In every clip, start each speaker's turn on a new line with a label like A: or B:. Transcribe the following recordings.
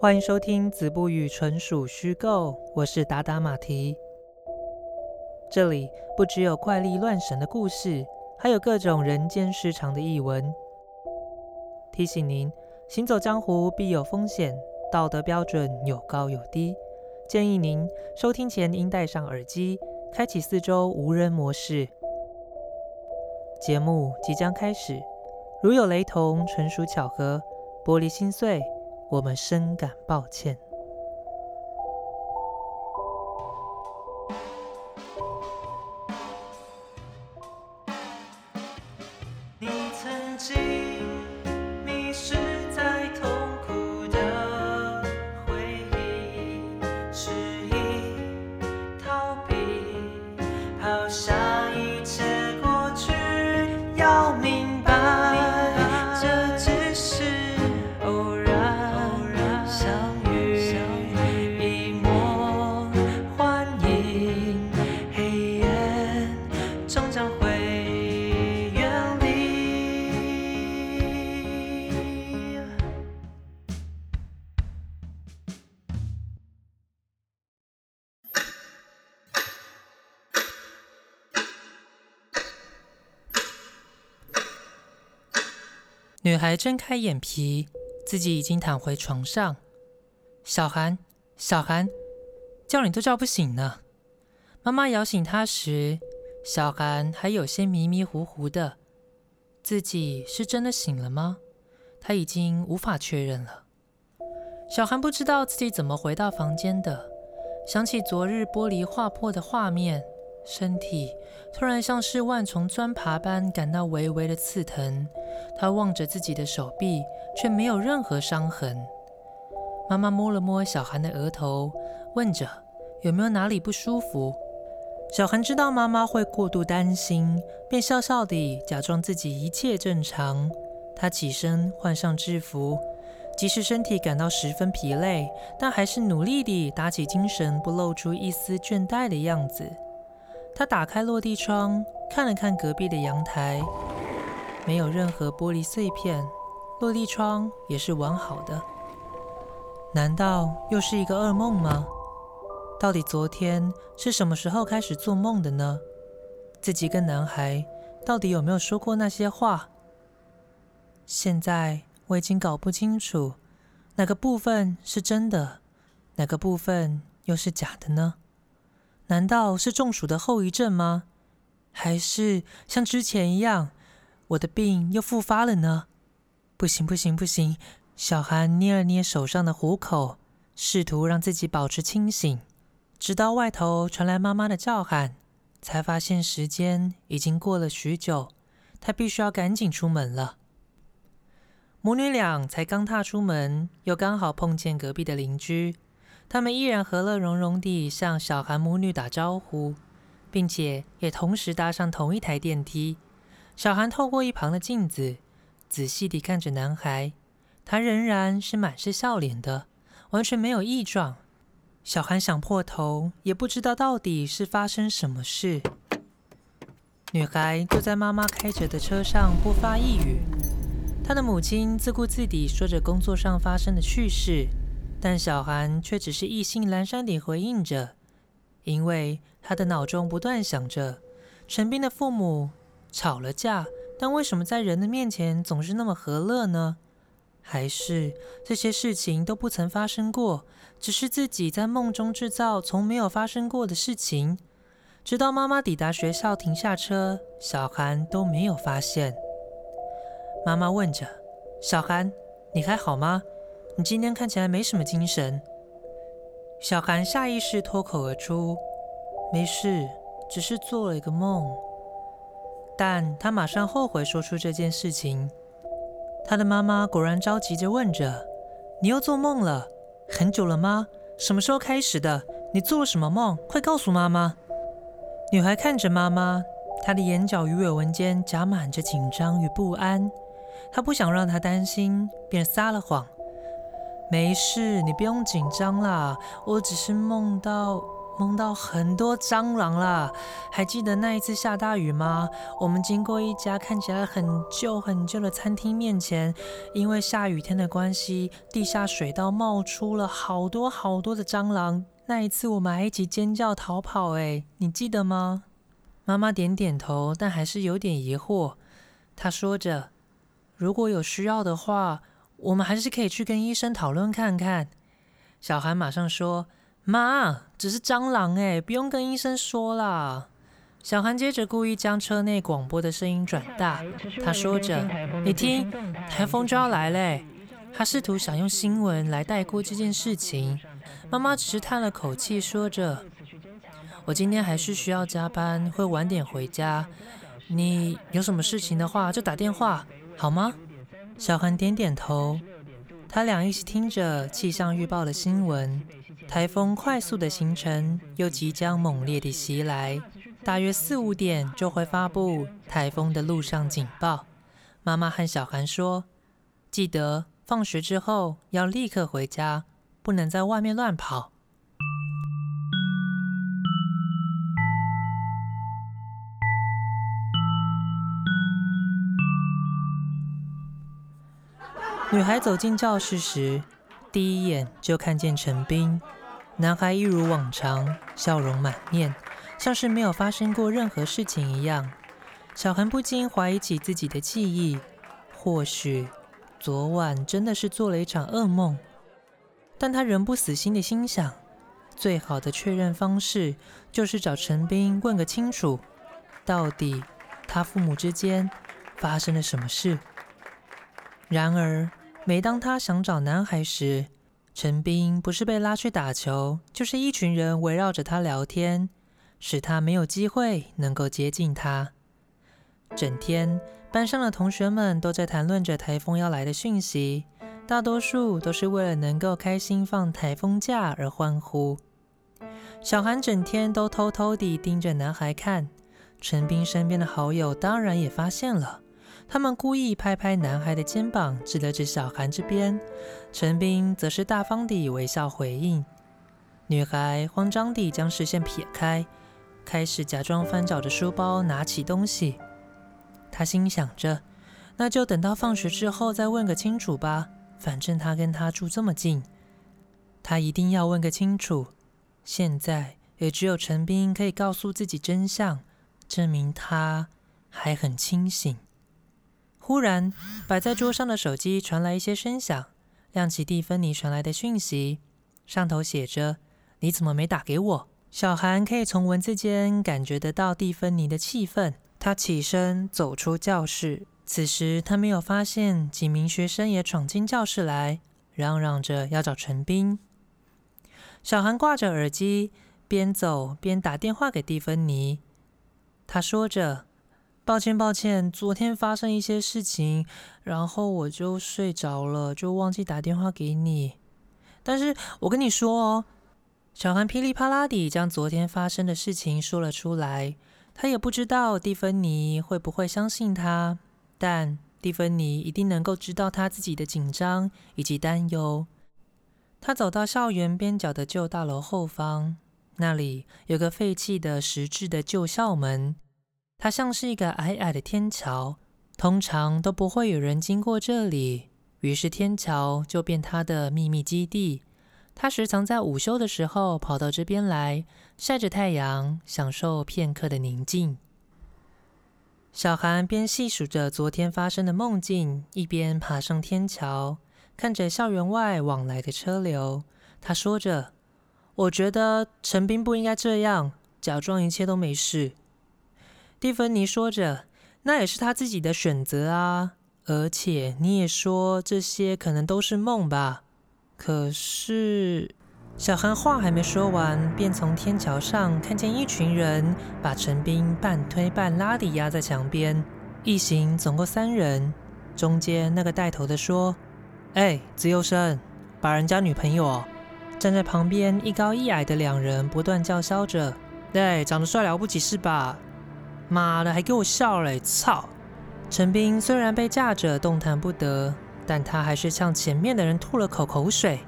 A: 欢迎收听《子不语纯属虚构》，我是达达马蹄。这里不只有怪力乱神的故事，还有各种人间失常的译文。提醒您，行走江湖必有风险，道德标准有高有低，建议您收听前应戴上耳机，开启四周无人模式。节目即将开始，如有雷同，纯属巧合，玻璃心碎。我们深感抱歉。女孩睁开眼皮，自己已经躺回床上。小韩，小韩，叫你都叫不醒呢。妈妈摇醒她时，小韩还有些迷迷糊糊的。自己是真的醒了吗？他已经无法确认了。小韩不知道自己怎么回到房间的，想起昨日玻璃划破的画面。身体突然像是万重钻爬般感到微微的刺疼，他望着自己的手臂，却没有任何伤痕。妈妈摸了摸小韩的额头，问着有没有哪里不舒服。小韩知道妈妈会过度担心，便笑笑地假装自己一切正常。他起身换上制服，即使身体感到十分疲累，但还是努力地打起精神，不露出一丝倦怠的样子。他打开落地窗，看了看隔壁的阳台，没有任何玻璃碎片，落地窗也是完好的。难道又是一个噩梦吗？到底昨天是什么时候开始做梦的呢？自己跟男孩到底有没有说过那些话？现在我已经搞不清楚哪个部分是真的，哪个部分又是假的呢？难道是中暑的后遗症吗？还是像之前一样，我的病又复发了呢？不行不行不行！小韩捏了捏手上的虎口，试图让自己保持清醒，直到外头传来妈妈的叫喊，才发现时间已经过了许久，他必须要赶紧出门了。母女俩才刚踏出门，又刚好碰见隔壁的邻居。他们依然和乐融融地向小韩母女打招呼，并且也同时搭上同一台电梯。小韩透过一旁的镜子，仔细地看着男孩，他仍然是满是笑脸的，完全没有异状。小韩想破头，也不知道到底是发生什么事。女孩坐在妈妈开着的车上，不发一语。她的母亲自顾自地说着工作上发生的趣事。但小韩却只是意兴阑珊地回应着，因为他的脑中不断想着：陈斌的父母吵了架，但为什么在人的面前总是那么和乐呢？还是这些事情都不曾发生过，只是自己在梦中制造从没有发生过的事情？直到妈妈抵达学校停下车，小韩都没有发现。妈妈问着：“小韩，你还好吗？”你今天看起来没什么精神。小韩下意识脱口而出：“没事，只是做了一个梦。”但他马上后悔说出这件事情。他的妈妈果然着急着问着：“你又做梦了？很久了吗？什么时候开始的？你做了什么梦？快告诉妈妈！”女孩看着妈妈，她的眼角鱼尾纹间夹满着紧张与不安。她不想让她担心，便撒了谎。没事，你不用紧张啦。我只是梦到梦到很多蟑螂啦。还记得那一次下大雨吗？我们经过一家看起来很旧很旧的餐厅面前，因为下雨天的关系，地下水道冒出了好多好多的蟑螂。那一次我们还一起尖叫逃跑，哎，你记得吗？妈妈点点头，但还是有点疑惑。她说着：“如果有需要的话，我们还是可以去跟医生讨论看看。”小韩马上说：“妈，只是蟑螂哎，不用跟医生说啦。”小韩接着故意将车内广播的声音转大，他说着：“你听，台风就要来嘞。”他试图想用新闻来带过这件事情。妈妈只是叹了口气，说着。我今天还是需要加班，会晚点回家。你有什么事情的话，就打电话好吗？小韩点点头。他俩一起听着气象预报的新闻，台风快速的形成，又即将猛烈地袭来，大约四五点就会发布台风的路上警报。妈妈和小韩说：“记得放学之后要立刻回家，不能在外面乱跑。”女孩走进教室时，第一眼就看见陈斌。男孩一如往常，笑容满面，像是没有发生过任何事情一样。小韩不禁怀疑起自己的记忆，或许昨晚真的是做了一场噩梦。但他仍不死心的心想，最好的确认方式就是找陈斌问个清楚，到底他父母之间发生了什么事。然而。每当他想找男孩时，陈斌不是被拉去打球，就是一群人围绕着他聊天，使他没有机会能够接近他。整天，班上的同学们都在谈论着台风要来的讯息，大多数都是为了能够开心放台风假而欢呼。小韩整天都偷偷地盯着男孩看，陈斌身边的好友当然也发现了。他们故意拍拍男孩的肩膀，指了指小韩这边。陈斌则是大方地微笑回应。女孩慌张地将视线撇开，开始假装翻找着书包，拿起东西。她心想着，那就等到放学之后再问个清楚吧。反正他跟他住这么近，他一定要问个清楚。现在也只有陈斌可以告诉自己真相，证明他还很清醒。忽然，摆在桌上的手机传来一些声响，亮起蒂芬妮传来的讯息，上头写着：“你怎么没打给我？”小韩可以从文字间感觉得到蒂芬妮的气愤。他起身走出教室，此时他没有发现几名学生也闯进教室来，嚷嚷着要找陈斌。小韩挂着耳机，边走边打电话给蒂芬妮。他说着。抱歉，抱歉，昨天发生一些事情，然后我就睡着了，就忘记打电话给你。但是我跟你说哦，小韩噼里啪啦地将昨天发生的事情说了出来。他也不知道蒂芬妮会不会相信他，但蒂芬妮一定能够知道他自己的紧张以及担忧。他走到校园边角的旧大楼后方，那里有个废弃的石质的旧校门。它像是一个矮矮的天桥，通常都不会有人经过这里，于是天桥就变它的秘密基地。它时常在午休的时候跑到这边来，晒着太阳，享受片刻的宁静。小韩边细数着昨天发生的梦境，一边爬上天桥，看着校园外往来的车流。他说着：“我觉得陈斌不应该这样，假装一切都没事。”蒂芬妮说着：“那也是他自己的选择啊，而且你也说这些可能都是梦吧？”可是，小韩话还没说完，便从天桥上看见一群人把陈斌半推半拉地压在墙边，一行总共三人。中间那个带头的说：“哎，自由生，把人家女朋友。”站在旁边一高一矮的两人不断叫嚣着：“对，长得帅了不起是吧？”妈的，还给我笑嘞！操！陈斌虽然被架着动弹不得，但他还是向前面的人吐了口口水。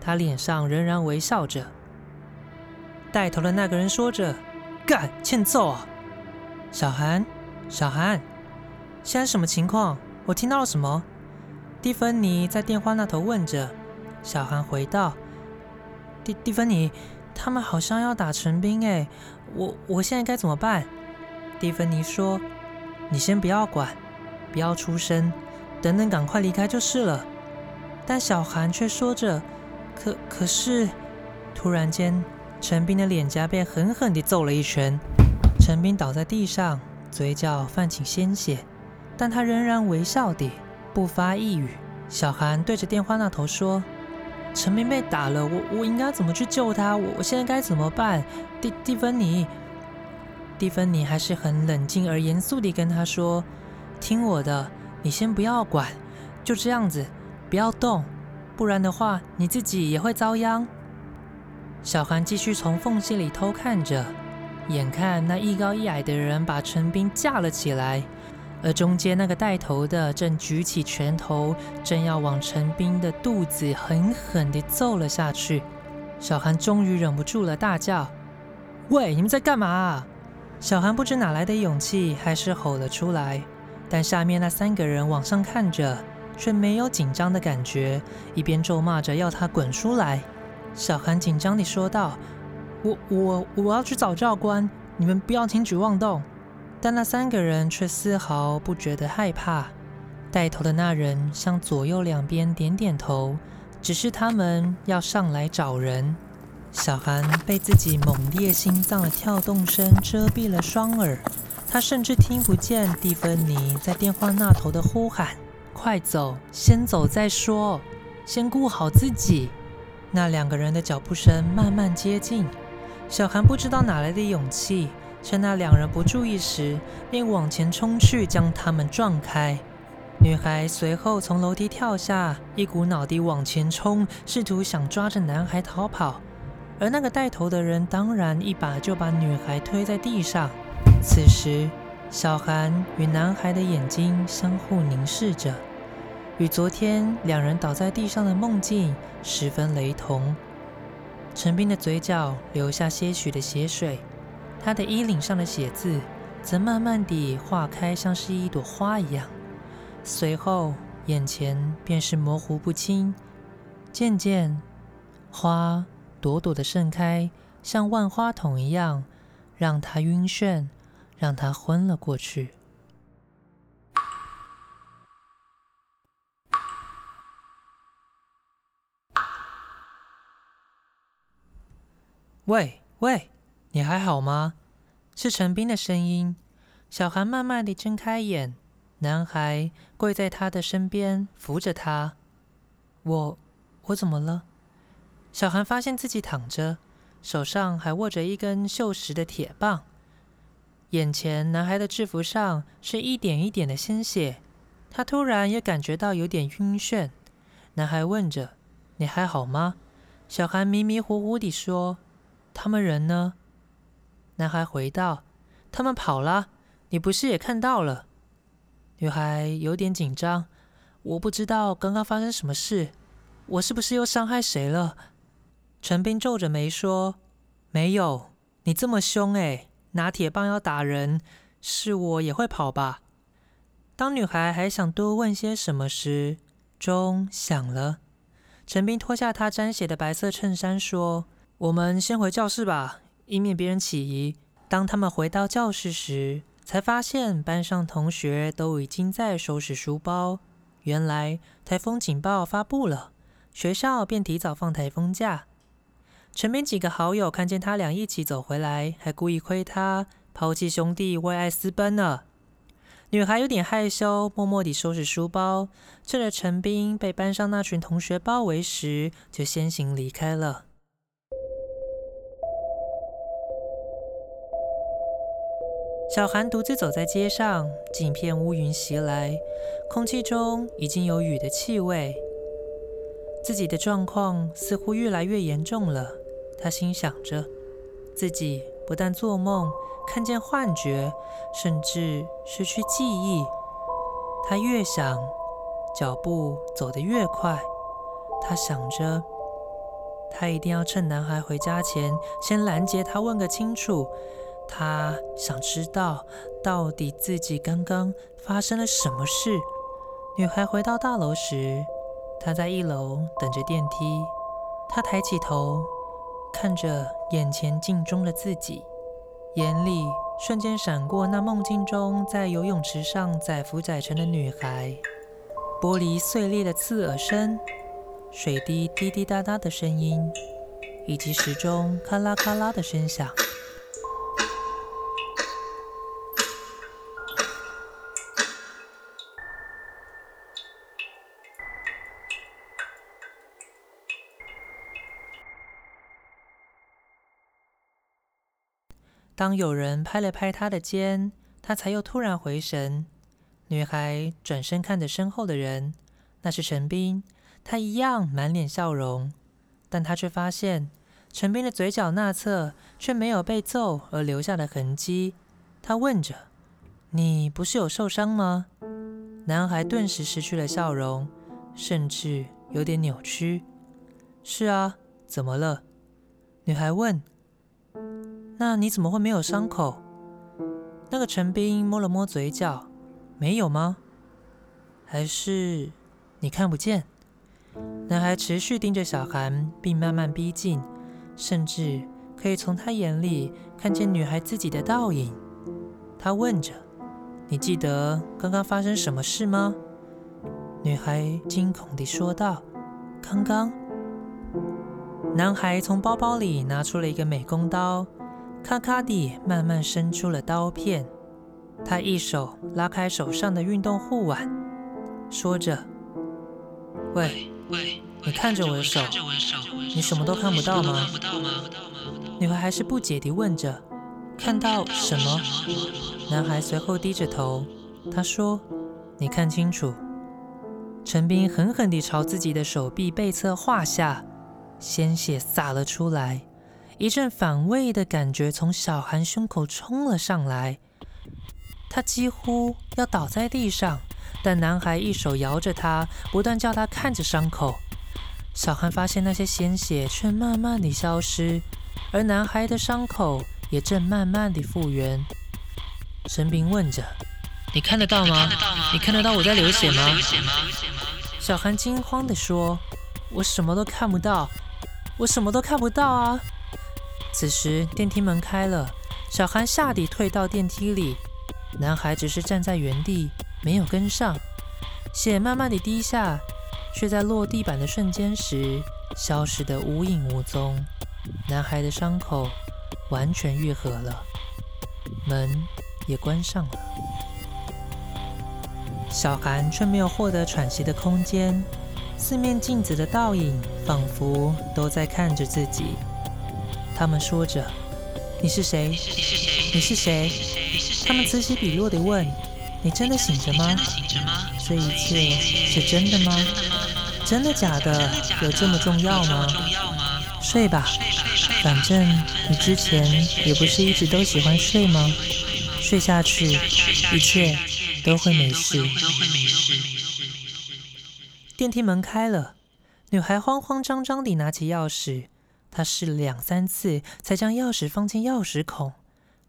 A: 他脸上仍然微笑着。带头的那个人说着：“干，欠揍啊！”小韩，小韩，现在什么情况？我听到了什么？蒂芬妮在电话那头问着。小韩回道：“蒂蒂芬妮，他们好像要打陈兵哎，我我现在该怎么办？”蒂芬妮说：“你先不要管，不要出声，等等，赶快离开就是了。”但小韩却说着：“可可是……”突然间，陈斌的脸颊被狠狠地揍了一拳，陈斌倒在地上，嘴角泛起鲜血，但他仍然微笑地不发一语。小韩对着电话那头说：“陈斌被打了，我我应该怎么去救他？我我现在该怎么办？”蒂蒂芬妮，蒂芬妮还是很冷静而严肃地跟他说：“听我的，你先不要管，就这样子。”不要动，不然的话，你自己也会遭殃。小韩继续从缝隙里偷看着，眼看那一高一矮的人把陈斌架了起来，而中间那个带头的正举起拳头，正要往陈斌的肚子狠狠地揍了下去。小韩终于忍不住了，大叫：“喂，你们在干嘛？”小韩不知哪来的勇气，还是吼了出来。但下面那三个人往上看着。却没有紧张的感觉，一边咒骂着要他滚出来。小韩紧张地说道：“我我我要去找教官，你们不要轻举妄动。”但那三个人却丝毫不觉得害怕。带头的那人向左右两边点点头，只是他们要上来找人。小韩被自己猛烈心脏的跳动声遮蔽了双耳，他甚至听不见蒂芬妮在电话那头的呼喊。快走，先走再说，先顾好自己。那两个人的脚步声慢慢接近，小韩不知道哪来的勇气，趁那两人不注意时，便往前冲去，将他们撞开。女孩随后从楼梯跳下，一股脑地往前冲，试图想抓着男孩逃跑。而那个带头的人当然一把就把女孩推在地上。此时，小韩与男孩的眼睛相互凝视着。与昨天两人倒在地上的梦境十分雷同。陈斌的嘴角流下些许的血水，他的衣领上的血渍则慢慢地化开，像是一朵花一样。随后，眼前便是模糊不清。渐渐，花朵朵的盛开，像万花筒一样，让他晕眩，让他昏了过去。喂喂，你还好吗？是陈斌的声音。小韩慢慢地睁开眼，男孩跪在他的身边，扶着他。我我怎么了？小韩发现自己躺着，手上还握着一根锈蚀的铁棒。眼前男孩的制服上是一点一点的鲜血，他突然也感觉到有点晕眩。男孩问着：“你还好吗？”小韩迷迷糊糊地说。他们人呢？男孩回道：“他们跑了。你不是也看到了？”女孩有点紧张：“我不知道刚刚发生什么事，我是不是又伤害谁了？”陈斌皱着眉说：“没有，你这么凶哎，拿铁棒要打人，是我也会跑吧？”当女孩还想多问些什么时，钟响了。陈斌脱下他沾血的白色衬衫说。我们先回教室吧，以免别人起疑。当他们回到教室时，才发现班上同学都已经在收拾书包。原来台风警报发布了，学校便提早放台风假。陈斌几个好友看见他俩一起走回来，还故意亏他抛弃兄弟为爱私奔呢。女孩有点害羞，默默地收拾书包，趁着陈斌被班上那群同学包围时，就先行离开了。小韩独自走在街上，几片乌云袭来，空气中已经有雨的气味。自己的状况似乎越来越严重了，他心想着，自己不但做梦看见幻觉，甚至失去记忆。他越想，脚步走得越快。他想着，他一定要趁男孩回家前，先拦截他，问个清楚。他想知道到底自己刚刚发生了什么事。女孩回到大楼时，她在一楼等着电梯。她抬起头，看着眼前镜中的自己，眼里瞬间闪过那梦境中在游泳池上载浮载沉的女孩。玻璃碎裂的刺耳声，水滴滴滴答答的声音，以及时钟咔啦咔啦的声响。当有人拍了拍他的肩，他才又突然回神。女孩转身看着身后的人，那是陈斌。他一样满脸笑容，但他却发现陈斌的嘴角那侧却没有被揍而留下的痕迹。他问着：“你不是有受伤吗？”男孩顿时失去了笑容，甚至有点扭曲。“是啊，怎么了？”女孩问。那你怎么会没有伤口？那个陈斌摸了摸嘴角，没有吗？还是你看不见？男孩持续盯着小韩，并慢慢逼近，甚至可以从他眼里看见女孩自己的倒影。他问着：“你记得刚刚发生什么事吗？”女孩惊恐地说道：“刚刚。”男孩从包包里拿出了一个美工刀。咔咔地慢慢伸出了刀片，他一手拉开手上的运动护腕，说着：“喂，喂你看着我的手，你什么都看不到吗？”女孩还是不解地问着：“看到什么？”男孩随后低着头，他说：“你看清楚。”陈斌狠狠地朝自己的手臂背侧划下，鲜血洒了出来。一阵反胃的感觉从小韩胸口冲了上来，他几乎要倒在地上，但男孩一手摇着他，不断叫他看着伤口。小韩发现那些鲜血却慢慢地消失，而男孩的伤口也正慢慢地复原。陈斌问着：“你看得到吗？你看得到我在流血吗？”小韩惊慌地说：“我什么都看不到，我什么都看不到啊！”此时电梯门开了，小韩吓地退到电梯里，男孩只是站在原地，没有跟上。血慢慢地滴下，却在落地板的瞬间时消失得无影无踪。男孩的伤口完全愈合了，门也关上了。小韩却没有获得喘息的空间，四面镜子的倒影仿佛都在看着自己。他们说着：“你是谁？你是谁？”他们此起彼落地问：“你真的醒着吗？这一切是真的吗？真的假的？有这么重要吗？睡吧，反正你之前也不是一直都喜欢睡吗？睡下去，一切都会没事。”电梯门开了，女孩慌慌张张地拿起钥匙。他试了两三次，才将钥匙放进钥匙孔。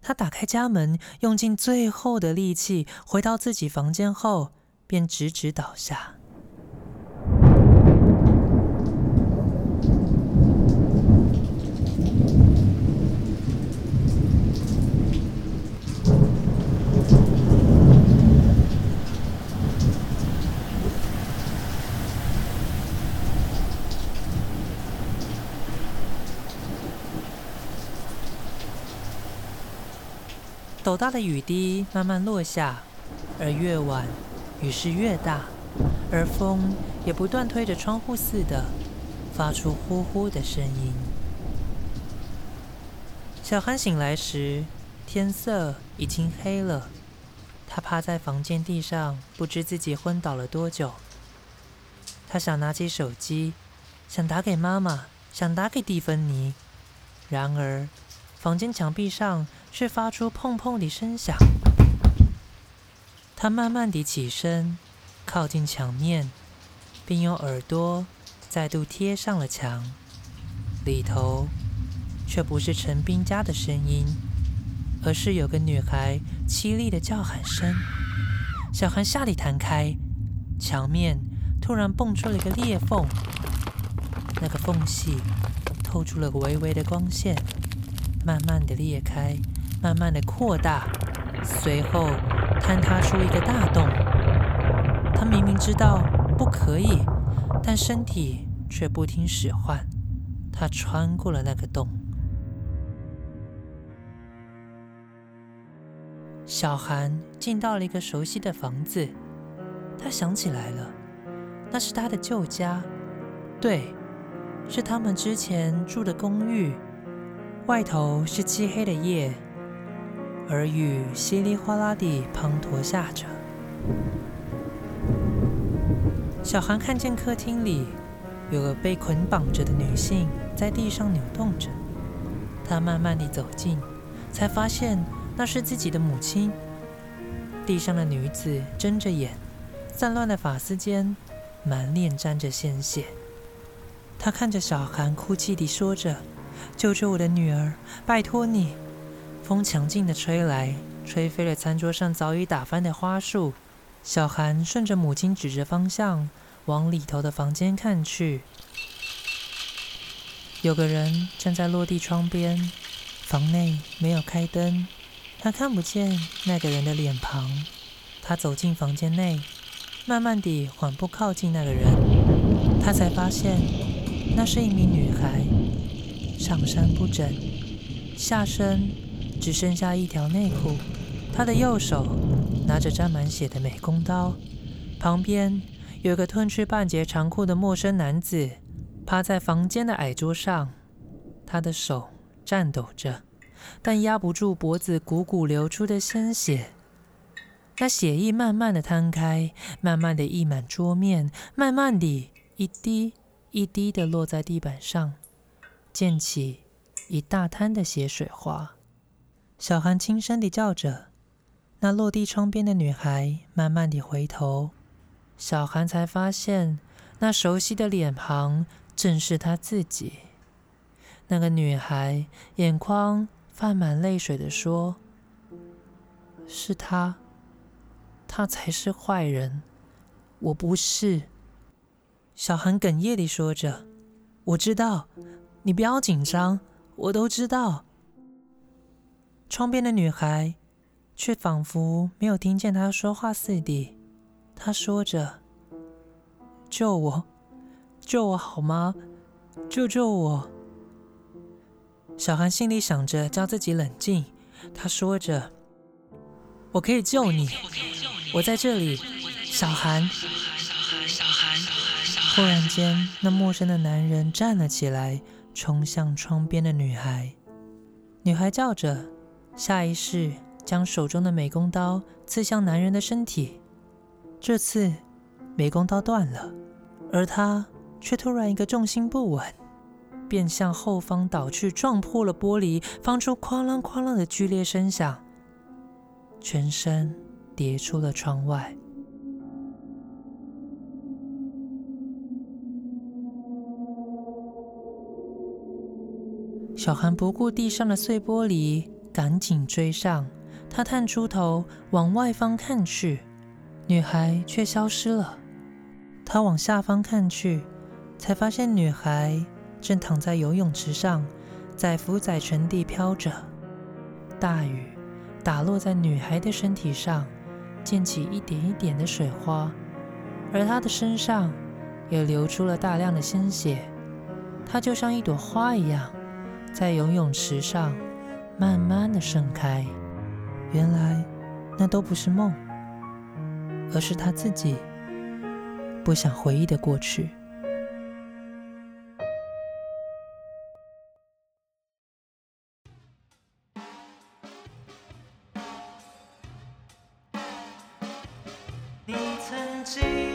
A: 他打开家门，用尽最后的力气，回到自己房间后，便直直倒下。斗大的雨滴慢慢落下，而越晚，雨势越大，而风也不断推着窗户似的，发出呼呼的声音。小韩醒来时，天色已经黑了。他趴在房间地上，不知自己昏倒了多久。他想拿起手机，想打给妈妈，想打给蒂芬妮，然而。房间墙壁上却发出砰砰的声响。他慢慢地起身，靠近墙面，并用耳朵再度贴上了墙，里头却不是陈斌家的声音，而是有个女孩凄厉的叫喊声。小韩吓得弹开，墙面突然蹦出了一个裂缝，那个缝隙透出了微微的光线，慢慢的裂开，慢慢的扩大，随后坍塌出一个大洞。他明明知道不可以，但身体却不听使唤。他穿过了那个洞。小韩进到了一个熟悉的房子，他想起来了，那是他的旧家，对，是他们之前住的公寓。外头是漆黑的夜，而雨稀里哗啦地滂沱下着。小韩看见客厅里有个被捆绑着的女性在地上扭动着，他慢慢地走近，才发现。那是自己的母亲。地上的女子睁着眼，散乱的发丝间满脸沾着鲜血。她看着小韩，哭泣地说着：“救救我的女儿，拜托你！”风强劲地吹来，吹飞了餐桌上早已打翻的花束。小韩顺着母亲指着方向，往里头的房间看去。有个人站在落地窗边，房内没有开灯。他看不见那个人的脸庞。他走进房间内，慢慢地缓步靠近那个人。他才发现，那是一名女孩，上身不整，下身只剩下一条内裤。他的右手拿着沾满血的美工刀，旁边有个吞去半截长裤的陌生男子趴在房间的矮桌上，他的手颤抖着。但压不住脖子汩汩流出的鲜血，那血液慢慢的摊开，慢慢的溢满桌面，慢慢地一滴一滴的落在地板上，溅起一大滩的血水花。小韩轻声地叫着，那落地窗边的女孩慢慢地回头，小韩才发现那熟悉的脸庞正是他自己。那个女孩眼眶。泛满泪水的说：“是他，他才是坏人，我不是。”小韩哽咽地说着：“我知道，你不要紧张，我都知道。”窗边的女孩却仿佛没有听见他说话似的，她说着：“救我，救我好吗？救救我！”小韩心里想着，叫自己冷静。他说着：“我可以救你，我在这里。”小韩，忽然间，那陌生的男人站了起来，冲向窗边的女孩。女孩叫着，下意识将手中的美工刀刺向男人的身体。这次，美工刀断了，而他却突然一个重心不稳。便向后方倒去，撞破了玻璃，发出哐啷哐啷的剧烈声响，全身跌出了窗外。小韩不顾地上的碎玻璃，赶紧追上。他探出头往外方看去，女孩却消失了。他往下方看去，才发现女孩。正躺在游泳池上，在浮在沉地飘着。大雨打落在女孩的身体上，溅起一点一点的水花，而她的身上也流出了大量的鲜血。她就像一朵花一样，在游泳池上慢慢的盛开。原来那都不是梦，而是他自己不想回忆的过去。
B: 你曾经。